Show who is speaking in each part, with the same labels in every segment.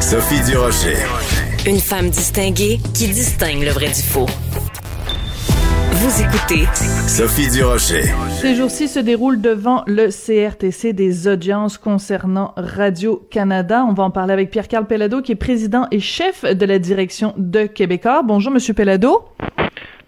Speaker 1: Sophie Durocher.
Speaker 2: Une femme distinguée qui distingue le vrai du faux. Vous écoutez
Speaker 1: Sophie Durocher.
Speaker 3: Ces jours-ci se déroulent devant le CRTC des audiences concernant Radio-Canada. On va en parler avec Pierre-Carl Pellado, qui est président et chef de la direction de Québécois. Bonjour, Monsieur Pellado.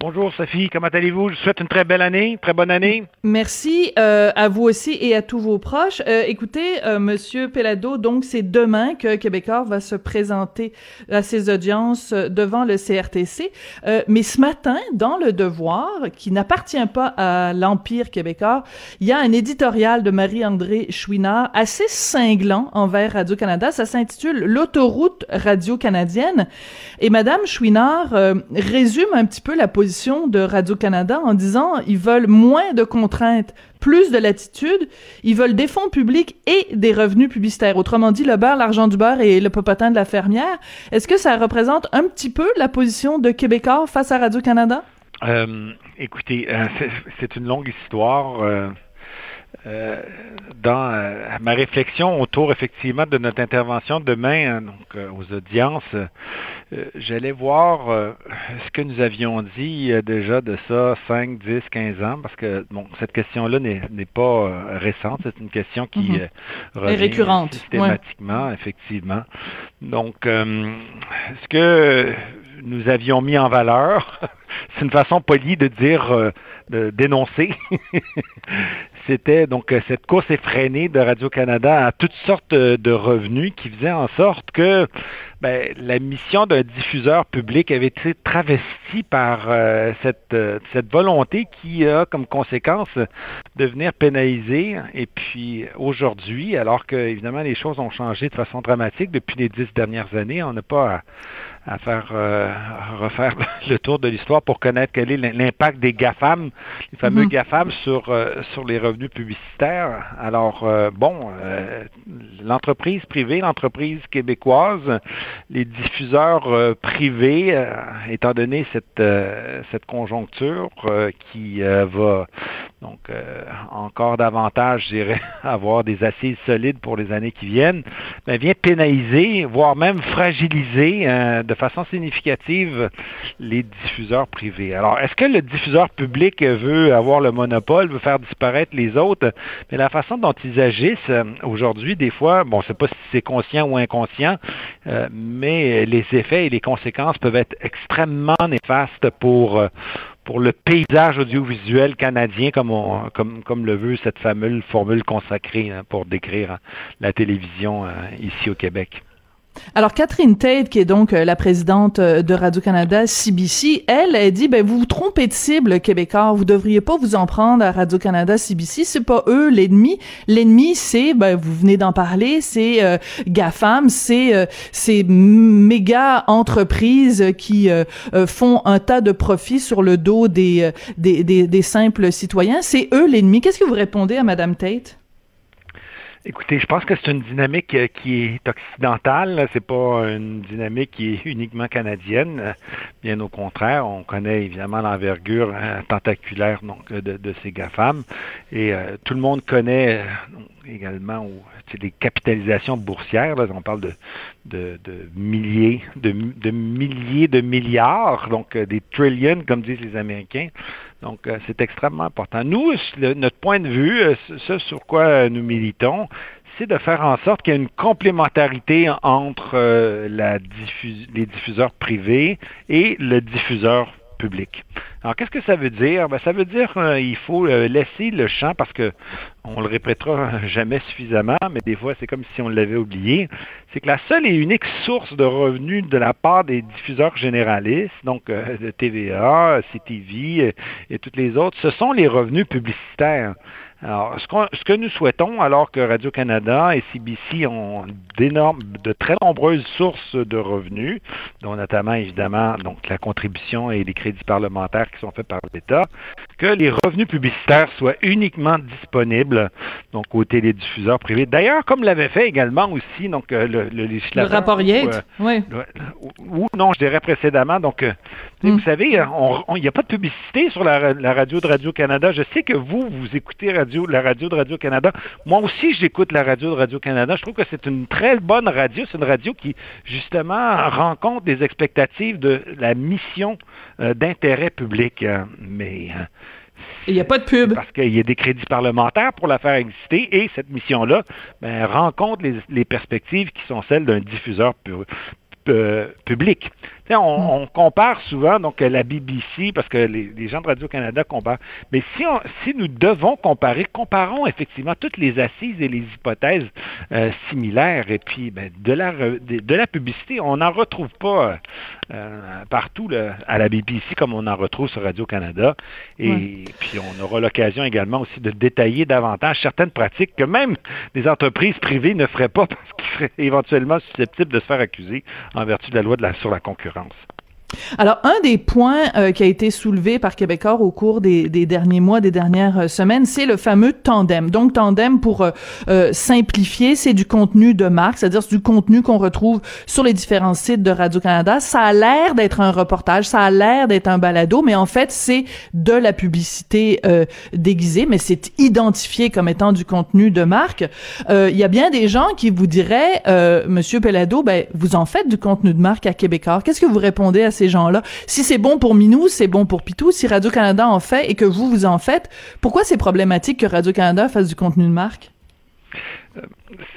Speaker 4: Bonjour Sophie, comment allez-vous? Je vous souhaite une très belle année, très bonne année.
Speaker 3: Merci euh, à vous aussi et à tous vos proches. Euh, écoutez, euh, Monsieur Pellado, donc c'est demain que Québécois va se présenter à ses audiences euh, devant le CRTC. Euh, mais ce matin, dans Le Devoir, qui n'appartient pas à l'Empire québécois, il y a un éditorial de Marie-André Chouinard assez cinglant envers Radio-Canada. Ça s'intitule L'autoroute radio-canadienne. Et Madame Chouinard euh, résume un petit peu la position de Radio-Canada en disant ils veulent moins de contraintes, plus de latitude, ils veulent des fonds publics et des revenus publicitaires. Autrement dit, le beurre, l'argent du beurre et le popotin de la fermière. Est-ce que ça représente un petit peu la position de Québécois face à Radio-Canada?
Speaker 4: Euh, écoutez, euh, c'est une longue histoire. Euh, euh, dans euh, ma réflexion autour effectivement de notre intervention demain hein, donc, euh, aux audiences, j'allais voir ce que nous avions dit déjà de ça 5, 10, 15 ans, parce que bon, cette question-là n'est pas récente, c'est une question qui
Speaker 3: Mhm.
Speaker 4: revient
Speaker 3: récurrente,
Speaker 4: systématiquement, effectivement. Donc, ce que nous avions mis en valeur, c'est une façon polie de dire, euh, dénoncer. C'était donc euh, cette course effrénée de Radio-Canada à toutes sortes euh, de revenus qui faisait en sorte que ben, la mission d'un diffuseur public avait été travestie par euh, cette, cette volonté qui a comme conséquence de venir pénaliser. Et puis aujourd'hui, alors que évidemment les choses ont changé de façon dramatique depuis les dix dernières années, on n'a pas à, faire euh, refaire le tour de l'histoire pour connaître quel est l'impact des GAFAM, les fameux
Speaker 3: Mhm.
Speaker 4: GAFAM sur, euh, sur les revenus publicitaires. Alors, euh, bon, euh, l'entreprise privée, l'entreprise québécoise, les diffuseurs euh, privés, euh, étant donné cette, euh, cette conjoncture euh, qui euh, va donc euh, encore davantage, je avoir des assises solides pour les années qui viennent, ben, vient pénaliser, voire même fragiliser euh, de façon significative les diffuseurs privés. Alors, est-ce que le diffuseur public veut avoir le monopole, veut faire disparaître les autres? Mais la façon dont ils agissent euh, aujourd'hui, des fois, bon, je ne sais pas si c'est conscient ou inconscient, mais les effets et les conséquences peuvent être extrêmement néfastes pour, pour le paysage audiovisuel canadien, comme, on, comme, comme le veut cette fameuse formule consacrée hein, pour décrire hein, la télévision euh, ici au Québec.
Speaker 3: Alors Catherine Tate, qui est donc euh, la présidente euh, de Radio-Canada CBC, elle, elle dit ben vous vous trompez de cible Québécois, vous devriez pas vous en prendre à Radio-Canada CBC, c'est pas eux l'ennemi. L'ennemi c'est ben vous venez d'en parler, c'est euh, GAFAM, c'est euh, ces méga entreprises qui euh, euh, font un tas de profits sur le dos des des, des simples citoyens, c'est eux l'ennemi. Qu'est-ce que vous répondez à madame Tate?
Speaker 4: Écoutez, je pense que c'est une dynamique euh, qui est occidentale. C'est pas une dynamique qui est uniquement canadienne. Bien au contraire, on connaît évidemment l'envergure euh, tentaculaire donc de, ces GAFAM. Et euh, tout le monde connaît euh, également sais, les capitalisations boursières. Là, on parle de, de, milliers, de, milliers de milliards, donc euh, des trillions, comme disent les Américains. Donc, euh, c'est extrêmement important. Nous, notre point de vue, euh, ce sur quoi nous militons, c'est de faire en sorte qu'il y ait une complémentarité entre les diffuseurs privés et le diffuseur public. Alors, qu'est-ce que ça veut dire? Ben, ça veut dire qu'il faut euh, laisser le champ parce que on le répétera jamais suffisamment, mais des fois, c'est comme si on l'avait oublié. C'est que la seule et unique source de revenus de la part des diffuseurs généralistes, donc euh, TVA, CTV euh, et toutes les autres, ce sont les revenus publicitaires. Alors, ce, que nous souhaitons, alors que Radio-Canada et CBC ont d'énormes, de très nombreuses sources de revenus, dont notamment, évidemment, donc la contribution et les crédits parlementaires qui sont faits par l'État, que les revenus publicitaires soient uniquement disponibles donc aux télédiffuseurs privés. D'ailleurs, comme l'avait fait également aussi donc euh, le, le législateur.
Speaker 3: Le rapport Yates,
Speaker 4: euh, oui. Ou non, je dirais précédemment. Donc, euh, vous hmm. savez, il n'y a pas de publicité sur la, radio de Radio-Canada. Je sais que vous, vous écoutez radio, la radio de Radio-Canada. Moi aussi, j'écoute la radio de Radio-Canada. Je trouve que c'est une très bonne radio. C'est une radio qui, justement, rencontre des expectatives de la mission d'intérêt public. Mais
Speaker 3: il n'y a pas de pub.
Speaker 4: Parce qu'il y a des crédits parlementaires pour la faire exister et cette mission-là ben, rencontre les, les, perspectives qui sont celles d'un diffuseur public. Hmm. On, compare souvent donc la BBC parce que les, gens de Radio-Canada comparent. Mais si, si nous devons comparer, comparons effectivement toutes les assises et les hypothèses euh, similaires. Et puis ben, de, la, de, la publicité, on n'en retrouve pas euh, partout à la BBC comme on en retrouve sur Radio-Canada. Et puis on aura l'occasion également aussi de détailler davantage certaines pratiques que même des entreprises privées ne feraient pas parce qu'ils seraient éventuellement susceptibles de se faire accuser en vertu de la loi de la, sur la concurrence. vacances.
Speaker 3: Alors, un des points euh, qui a été soulevé par Québécois au cours des, derniers mois, des dernières euh, semaines, c'est le fameux tandem. Donc, tandem, pour euh, simplifier, c'est du contenu de marque, c'est-à-dire c'est du contenu qu'on retrouve sur les différents sites de Radio-Canada. Ça a l'air d'être un reportage, ça a l'air d'être un balado, mais en fait, c'est de la publicité déguisée, mais c'est identifié comme étant du contenu de marque. Il y a bien des gens qui vous diraient, Monsieur Pelado, ben, vous en faites du contenu de marque à Québécois. Qu'est-ce que vous répondez à ces gens-là. Si c'est bon pour Minou, c'est bon pour Pitou. Si Radio-Canada en fait et que vous, vous en faites, pourquoi c'est problématique que Radio-Canada fasse du contenu de marque?
Speaker 4: Euh,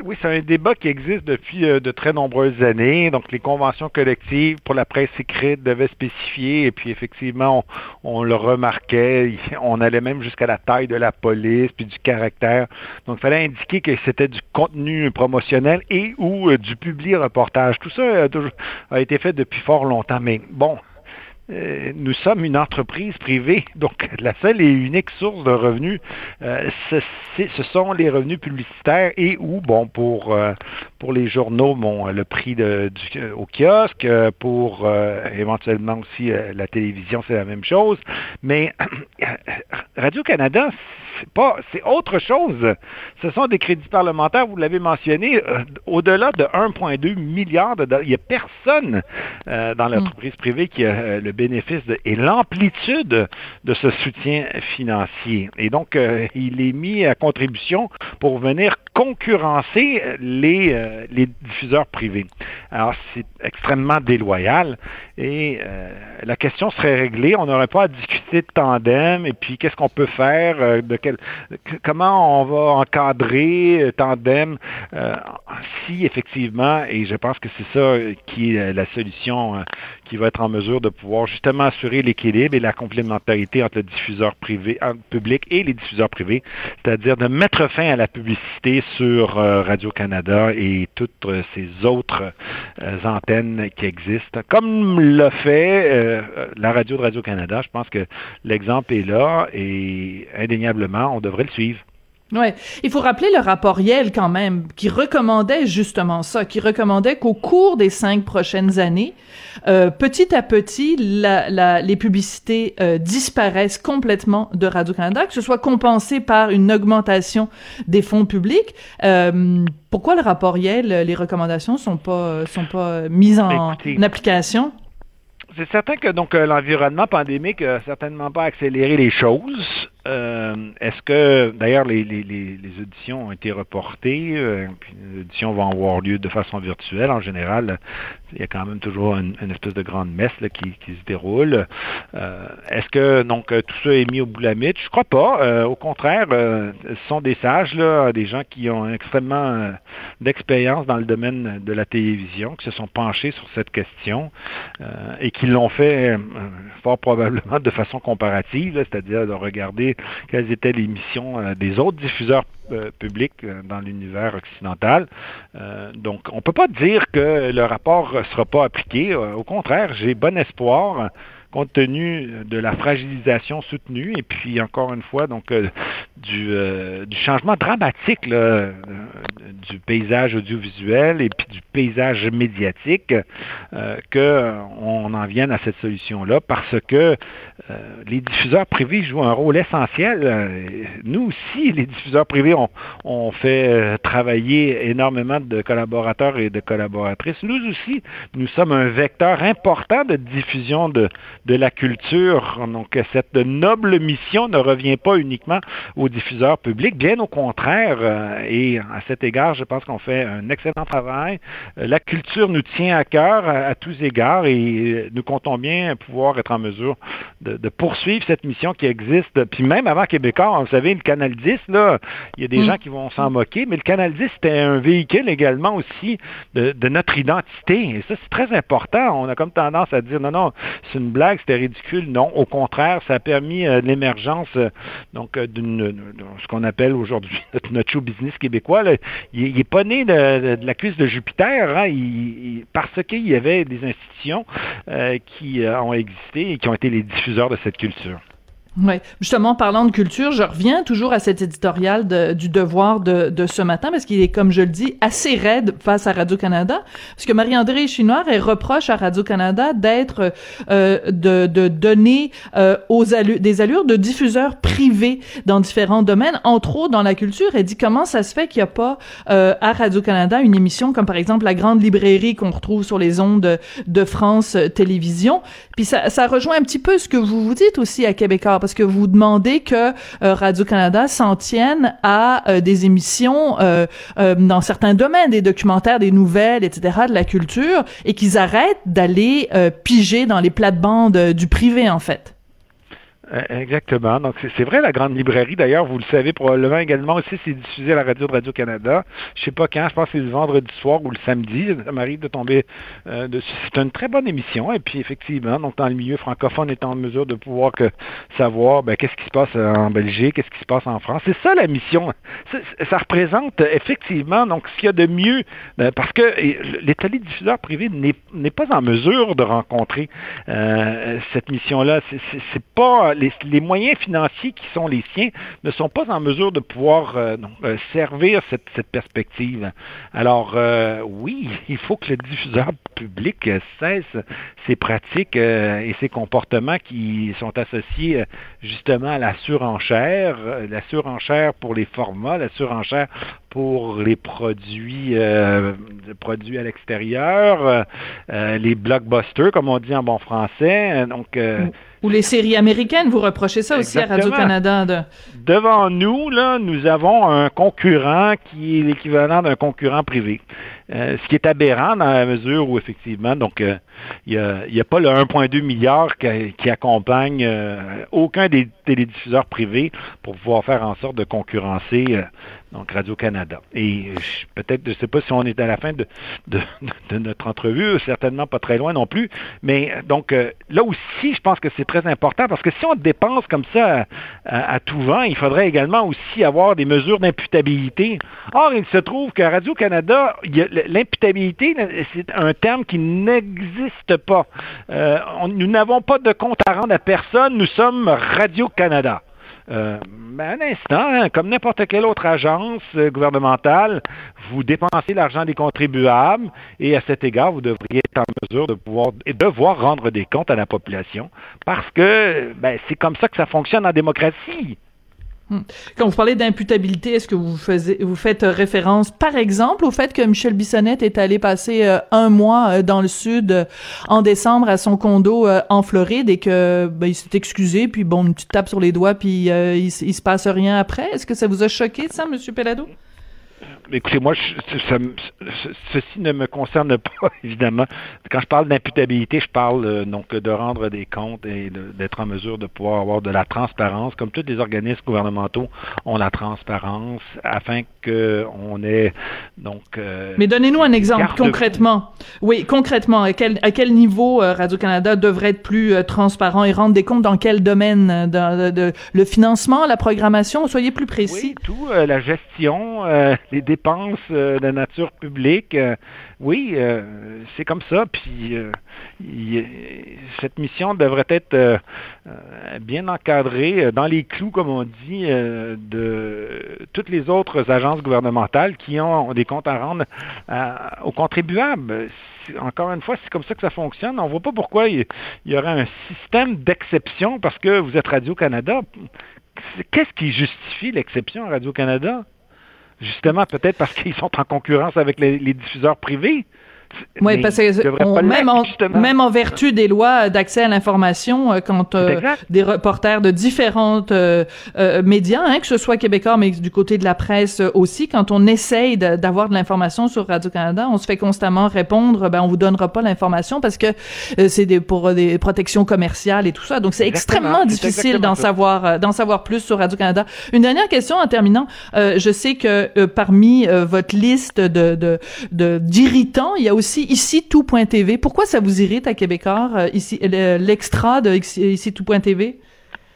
Speaker 4: oui, c'est un débat qui existe depuis euh, de très nombreuses années. Donc, les conventions collectives pour la presse écrite devaient spécifier, et puis effectivement, on, le remarquait, on allait même jusqu'à la taille de la police, puis du caractère. Donc, il fallait indiquer que c'était du contenu promotionnel et ou euh, du public reportage. Tout ça a été fait depuis fort longtemps. Mais bon, euh, nous sommes une entreprise privée, donc la seule et unique source de revenus, euh, ce, sont les revenus publicitaires et ou, bon, pour, euh, pour les journaux, bon, le prix au kiosque, pour éventuellement aussi la télévision, c'est la même chose. Mais Radio-Canada, c'est pas, c'est autre chose. Ce sont des crédits parlementaires, vous l'avez mentionné, au-delà de 1,2 milliard de dollars. Il n'y a personne dans hmm. l'entreprise privée qui a le bénéfice et l'amplitude de ce soutien financier. Et donc, euh, il est mis à contribution pour venir concurrencer les, euh, les diffuseurs privés. Alors, c'est extrêmement déloyal et euh, la question serait réglée. On n'aurait pas à discuter de tandem et puis qu'est-ce qu'on peut faire, de quel, comment on va encadrer tandem si effectivement, et je pense que c'est ça qui est la solution qui va être en mesure de pouvoir justement assurer l'équilibre et la complémentarité entre le diffuseur public et les diffuseurs privés, c'est-à-dire de mettre fin à la publicité sur euh, Radio-Canada et toutes euh, ces autres euh, antennes qui existent. Comme l'a fait la radio de Radio-Canada, je pense que l'exemple est là et indéniablement, on devrait le suivre.
Speaker 3: Ouais, il faut rappeler le rapport Yale quand même, qui recommandait justement ça, qui recommandait qu'au cours des cinq prochaines années, euh, petit à petit, la, la, les publicités euh, disparaissent complètement de Radio-Canada, que ce soit compensé par une augmentation des fonds publics. Euh, pourquoi le rapport Yale, les recommandations sont pas sont pas mises en application?
Speaker 4: C'est certain que donc l'environnement pandémique n'a certainement pas accéléré les choses. Euh, est-ce que, d'ailleurs, les, les, les, auditions ont été reportées, euh, puis les auditions vont avoir lieu de façon virtuelle. En général, il y a quand même toujours une, espèce de grande messe qui, se déroule. Euh, est-ce que donc tout ça est mis au bout de la mythe? Je crois pas. au contraire, ce sont des sages, des gens qui ont extrêmement d'expérience dans le domaine de la télévision, qui se sont penchés sur cette question et qui l'ont fait fort probablement de façon comparative, c'est-à-dire de regarder quelles étaient les missions euh, des autres diffuseurs euh, publics euh, dans l'univers occidental. donc, on ne peut pas dire que le rapport ne sera pas appliqué. au contraire, j'ai bon espoir compte tenu de la fragilisation soutenue et puis encore une fois donc du, du changement dramatique là, du paysage audiovisuel et puis du paysage médiatique que on en vienne à cette solution-là parce que les diffuseurs privés jouent un rôle essentiel. Nous aussi, les diffuseurs privés, ont on fait travailler énormément de collaborateurs et de collaboratrices. Nous aussi, nous sommes un vecteur important de diffusion de, de la culture. Donc, cette noble mission ne revient pas uniquement aux diffuseurs publics, bien au contraire. Euh, et à cet égard, je pense qu'on fait un excellent travail. Euh, la culture nous tient à cœur à, tous égards et nous comptons bien pouvoir être en mesure de, de, poursuivre cette mission qui existe. Puis même avant Québécois, vous savez, le Canal 10, là, il y a des mm. gens qui vont s'en moquer, mais le Canal 10, c'était un véhicule également aussi de, de notre identité. Et ça, c'est très important. On a comme tendance à dire non, non, c'est une blague, c'était ridicule. Non, au contraire, ça a permis euh, l'émergence euh, donc euh, d'une ce qu'on appelle aujourd'hui notre show business québécois. Il, n'est pas né de, la cuisse de Jupiter, hein. parce qu'il y avait des institutions qui ont existé et qui ont été les diffuseurs de cette culture.
Speaker 3: Oui, justement, parlant de culture, je reviens toujours à cet éditorial de, du devoir de, de ce matin, parce qu'il est, comme je le dis, assez raide face à Radio-Canada, parce que Marie-André Chinoire, elle reproche à Radio-Canada d'être, euh, de, de donner euh, aux des allures de diffuseurs privés dans différents domaines, entre autres dans la culture. Elle dit comment ça se fait qu'il n'y a pas euh, à Radio-Canada une émission comme par exemple La Grande Librairie qu'on retrouve sur les ondes de, de France Télévisions. Puis ça, ça rejoint un petit peu ce que vous vous dites aussi à Québécois parce que vous demandez que euh, Radio-Canada s'en tienne à euh, des émissions euh, dans certains domaines, des documentaires, des nouvelles, etc., de la culture, et qu'ils arrêtent d'aller piger dans les plates-bandes du privé, en fait.
Speaker 4: Euh, exactement. Donc, c'est vrai, la grande librairie, d'ailleurs, vous le savez probablement également aussi, c'est diffusé à la radio de Radio-Canada. Je sais pas quand, je pense que c'est le vendredi soir ou le samedi. Ça m'arrive de tomber euh, dessus. C'est une très bonne émission. Et puis, effectivement, donc, dans le milieu francophone, on est en mesure de pouvoir que, savoir ben, qu'est-ce qui se passe en Belgique, qu'est-ce qui se passe en France. C'est ça la mission. Ça, représente effectivement, donc, ce qu'il y a de mieux, ben, parce que les télédiffuseurs privés n'est pas en mesure de rencontrer euh, cette mission-là. C'est pas les, moyens financiers qui sont les siens ne sont pas en mesure de pouvoir euh, euh, servir cette, perspective. Alors, euh, oui, il faut que le diffuseur public cesse ces pratiques et ces comportements qui sont associés justement à la surenchère, la surenchère pour les formats, la surenchère pour les produits, produits à l'extérieur, les blockbusters, comme on dit en bon français. Donc,
Speaker 3: ou les séries américaines, vous reprochez ça aussi à Radio-Canada.
Speaker 4: Devant nous, là, nous avons un concurrent qui est l'équivalent d'un concurrent privé. Euh, ce qui est aberrant dans la mesure où, effectivement, donc, euh, il n'y a, a, pas le 1,2 milliard qui, accompagne euh, aucun des télédiffuseurs privés pour pouvoir faire en sorte de concurrencer donc Radio-Canada. Et peut-être, je ne sais pas si on est à la fin de, notre entrevue, certainement pas très loin non plus, mais donc là aussi, je pense que c'est très important parce que si on dépense comme ça à, à, tout vent, il faudrait également aussi avoir des mesures d'imputabilité. Or, il se trouve qu'à Radio-Canada, l'imputabilité, c'est un terme qui n'existe pas. Euh, nous n'avons pas de compte à rendre à personne, nous sommes Radio-Canada. Euh, un instant, hein, comme n'importe quelle autre agence euh, gouvernementale, vous dépensez l'argent des contribuables et à cet égard, vous devriez être en mesure de pouvoir et devoir rendre des comptes à la population parce que ben, c'est comme ça que ça fonctionne en démocratie.
Speaker 3: Hmm. Quand vous parlez d'imputabilité, est-ce que vous, vous faites référence, par exemple, au fait que Michel Bissonnette est allé passer euh, un mois euh, dans le sud euh, en décembre à son condo en Floride et que ben, il s'est excusé, puis bon, une petite tape sur les doigts, puis il, il, se passe rien après? Est-ce que ça vous a choqué, ça, Monsieur Pelado?
Speaker 4: Écoutez, moi, ceci ne me concerne pas, évidemment. Quand je parle d'imputabilité, je parle euh, donc de rendre des comptes et d'être en mesure de pouvoir avoir de la transparence, comme tous les organismes gouvernementaux ont la transparence, afin qu'on ait donc.
Speaker 3: Euh, Mais donnez-nous un exemple concrètement. Oui, concrètement, à quel, à quel niveau euh, Radio Canada devrait être plus transparent et rendre des comptes dans quel domaine, de, le financement, la programmation, soyez plus précis.
Speaker 4: Oui, tout, la gestion, les dépenses euh, de nature publique, euh, oui, c'est comme ça. Puis cette mission devrait être bien encadrée dans les clous, comme on dit, de toutes les autres agences gouvernementales qui ont des comptes à rendre aux contribuables encore une fois, c'est comme ça que ça fonctionne. On ne voit pas pourquoi il y aurait un système d'exception parce que vous êtes Radio-Canada. Qu'est-ce qui justifie l'exception à Radio-Canada? Justement, peut-être parce qu'ils sont en concurrence avec les diffuseurs privés.
Speaker 3: Oui, parce que même, en, même en vertu des lois d'accès à l'information, euh, quand euh, des reporters de différentes euh, médias, hein, que ce soit québécois, mais du côté de la presse aussi, quand on essaye d'avoir de, l'information sur Radio-Canada, on se fait constamment répondre, ben on vous donnera pas l'information parce que c'est des, pour des protections commerciales et tout ça. Donc c'est extrêmement difficile d'en savoir d'en savoir plus sur Radio-Canada. Une dernière question en terminant. je sais que parmi votre liste de d'irritants, il y a aussi aussi ici tout.tv. Pourquoi ça vous irrite à Québécois, euh, ici l'extra de ici tout.tv?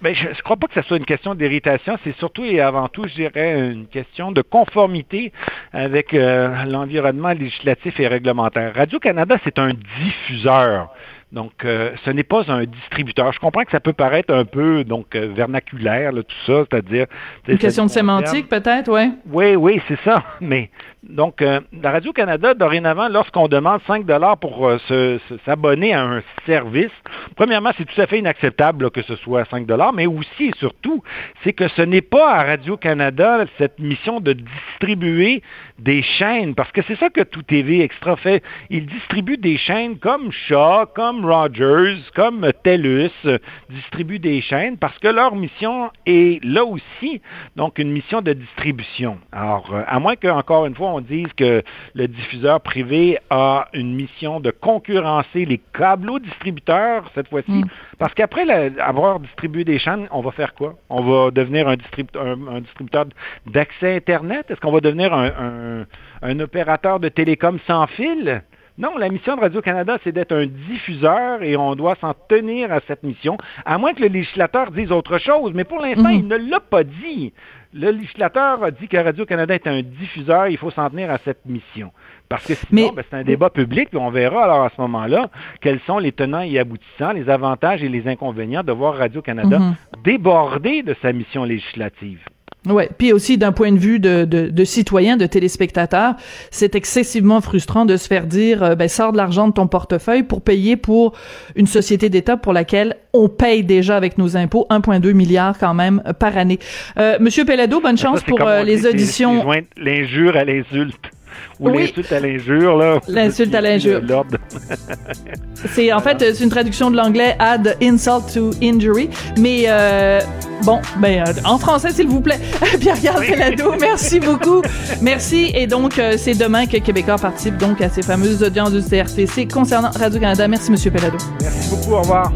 Speaker 4: Ben, je ne crois pas que ce soit une question d'irritation, c'est surtout et avant tout, je dirais, une question de conformité avec euh, l'environnement législatif et réglementaire. Radio-Canada, c'est un diffuseur. Donc, euh, ce n'est pas un distributeur. Je comprends que ça peut paraître un peu donc vernaculaire, tout ça, c'est-à-dire...
Speaker 3: Une question de sémantique, peut-être, oui?
Speaker 4: Oui, oui, c'est ça. Mais donc, euh, la Radio-Canada, dorénavant, lorsqu'on demande 5 dollars pour euh, s'abonner à un service, premièrement, c'est tout à fait inacceptable que ce soit 5 dollars, mais aussi et surtout, c'est que ce n'est pas à Radio-Canada cette mission de distribuer des chaînes, parce que c'est ça que Tout TV Extra fait. Il distribue des chaînes comme Shaw, comme Rogers, comme TELUS, euh, distribue des chaînes parce que leur mission est là aussi, donc une mission de distribution. Alors, à moins que, encore une fois, on dise que le diffuseur privé a une mission de concurrencer les câbleaux distributeurs cette fois-ci. Mm. Parce qu'après avoir distribué des chaînes, on va faire quoi? On va devenir un, distributeur d'accès Internet? Est-ce qu'on va devenir un, un opérateur de télécom sans fil? Non, la mission de Radio-Canada, c'est d'être un diffuseur et on doit s'en tenir à cette mission, à moins que le législateur dise autre chose. Mais pour l'instant, mhm. il ne l'a pas dit. Le législateur a dit que Radio-Canada est un diffuseur, il faut s'en tenir à cette mission. Parce que sinon, ben, c'est un débat public, et on verra alors à ce moment-là quels sont les tenants et aboutissants, les avantages et les inconvénients de voir Radio-Canada mhm. déborder de sa mission législative.
Speaker 3: Ouais, puis aussi d'un point de vue de, de, de, citoyen, de téléspectateur, c'est excessivement frustrant de se faire dire euh, ben sors de l'argent de ton portefeuille pour payer pour une société d'État pour laquelle on paye déjà avec nos impôts 1,2 milliard quand même euh, par année. Euh, Monsieur Pellado, bonne chance pour euh, les auditions.
Speaker 4: L'injure à l'insulte. Ou l'insulte à l'injure, là.
Speaker 3: L'insulte à l'injure. c'est, en fait, c'est une traduction de l'anglais add insult to injury. Mais, euh, bon, ben, euh, en français, s'il vous plaît. Pierre-Carl oui. merci beaucoup. Merci. Et donc, euh, c'est demain que Québécois participe donc à ces fameuses audiences du CRTC concernant Radio-Canada. Merci, Monsieur Pelado.
Speaker 4: Merci beaucoup. Au revoir.